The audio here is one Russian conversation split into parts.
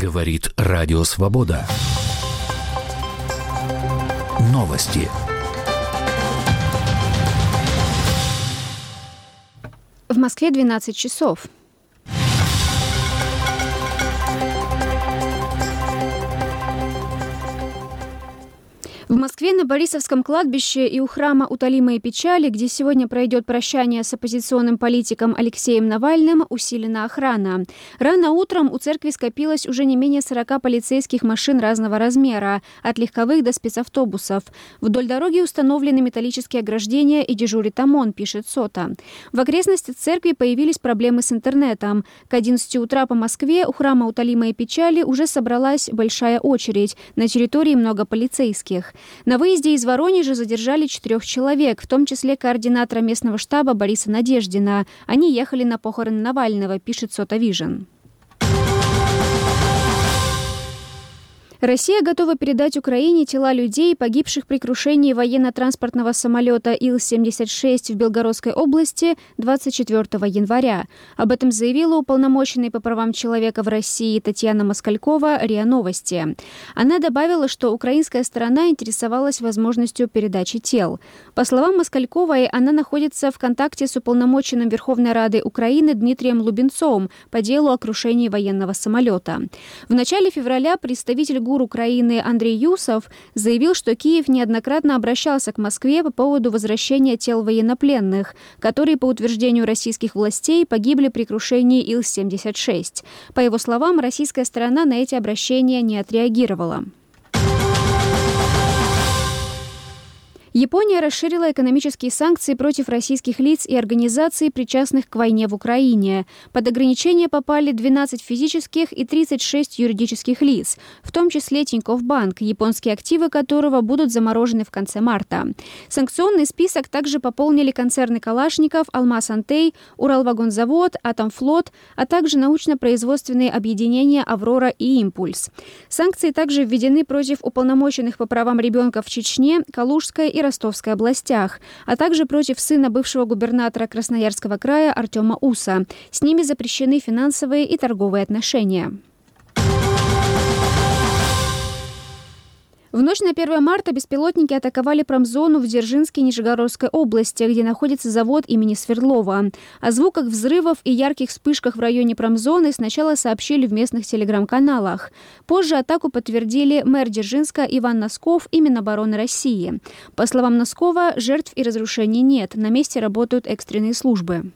Говорит Радио Свобода. Новости. В Москве 12 часов. В Москве на Борисовском кладбище и у храма Утолимые печали, где сегодня пройдет прощание с оппозиционным политиком Алексеем Навальным, усилена охрана. Рано утром у церкви скопилось уже не менее 40 полицейских машин разного размера, от легковых до спецавтобусов. Вдоль дороги установлены металлические ограждения и дежурит ОМОН, пишет СОТа. В окрестностях церкви появились проблемы с интернетом. К 11 утра по Москве у храма Утолимые печали уже собралась большая очередь. На территории много полицейских. На выезде из Воронежа задержали четырех человек, в том числе координатора местного штаба Бориса Надеждина. Они ехали на похороны Навального, пишет Сота Россия готова передать Украине тела людей, погибших при крушении военно-транспортного самолета Ил-76 в Белгородской области 24 января. Об этом заявила уполномоченный по правам человека в России Татьяна Москалькова РИА Новости. Она добавила, что украинская сторона интересовалась возможностью передачи тел. По словам Москальковой, она находится в контакте с уполномоченным Верховной Рады Украины Дмитрием Лубенцовым по делу о крушении военного самолета. В начале февраля представитель ГУР Украины Андрей Юсов заявил, что Киев неоднократно обращался к Москве по поводу возвращения тел военнопленных, которые, по утверждению российских властей, погибли при крушении Ил-76. По его словам, российская сторона на эти обращения не отреагировала. Япония расширила экономические санкции против российских лиц и организаций, причастных к войне в Украине. Под ограничения попали 12 физических и 36 юридических лиц, в том числе Тинькофф Банк, японские активы которого будут заморожены в конце марта. Санкционный список также пополнили концерны Калашников, Алмаз Антей, Уралвагонзавод, Атомфлот, а также научно-производственные объединения «Аврора» и «Импульс». Санкции также введены против уполномоченных по правам ребенка в Чечне, Калужской и Ростовской областях, а также против сына бывшего губернатора Красноярского края Артема Уса. С ними запрещены финансовые и торговые отношения. В ночь на 1 марта беспилотники атаковали промзону в Дзержинске Нижегородской области, где находится завод имени Свердлова. О звуках взрывов и ярких вспышках в районе промзоны сначала сообщили в местных телеграм-каналах. Позже атаку подтвердили мэр Дзержинска Иван Носков и Минобороны России. По словам Носкова, жертв и разрушений нет. На месте работают экстренные службы.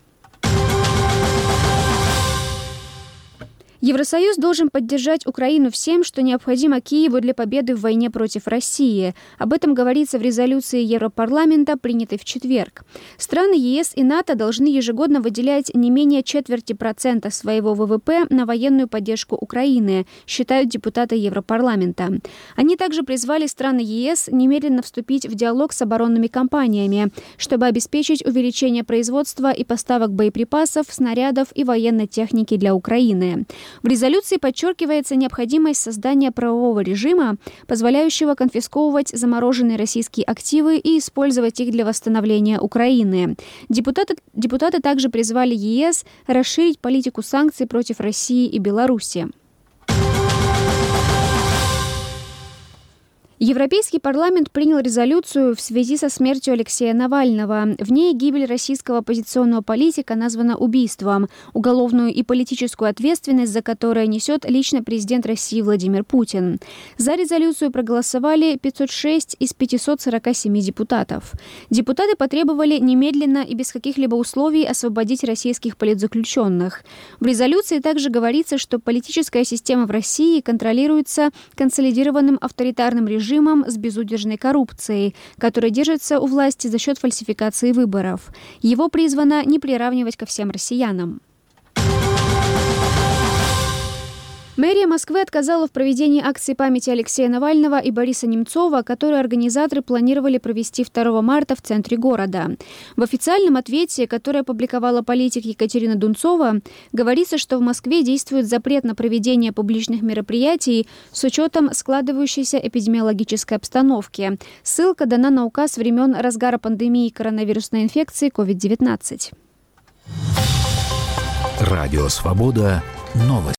Евросоюз должен поддержать Украину всем, что необходимо Киеву для победы в войне против России. Об этом говорится в резолюции Европарламента, принятой в четверг. Страны ЕС и НАТО должны ежегодно выделять не менее четверти процента своего ВВП на военную поддержку Украины, считают депутаты Европарламента. Они также призвали страны ЕС немедленно вступить в диалог с оборонными компаниями, чтобы обеспечить увеличение производства и поставок боеприпасов, снарядов и военной техники для Украины. В резолюции подчеркивается необходимость создания правового режима, позволяющего конфисковывать замороженные российские активы и использовать их для восстановления Украины. Депутаты, депутаты также призвали ЕС расширить политику санкций против России и Беларуси. Европейский парламент принял резолюцию в связи со смертью Алексея Навального. В ней гибель российского оппозиционного политика названа убийством, уголовную и политическую ответственность за которое несет лично президент России Владимир Путин. За резолюцию проголосовали 506 из 547 депутатов. Депутаты потребовали немедленно и без каких-либо условий освободить российских политзаключенных. В резолюции также говорится, что политическая система в России контролируется консолидированным авторитарным режимом режимом с безудержной коррупцией, который держится у власти за счет фальсификации выборов. Его призвано не приравнивать ко всем россиянам. Мэрия Москвы отказала в проведении акции памяти Алексея Навального и Бориса Немцова, которую организаторы планировали провести 2 марта в центре города. В официальном ответе, который опубликовала политик Екатерина Дунцова, говорится, что в Москве действует запрет на проведение публичных мероприятий с учетом складывающейся эпидемиологической обстановки. Ссылка дана на указ времен разгара пандемии коронавирусной инфекции COVID-19. Радио «Свобода» новости.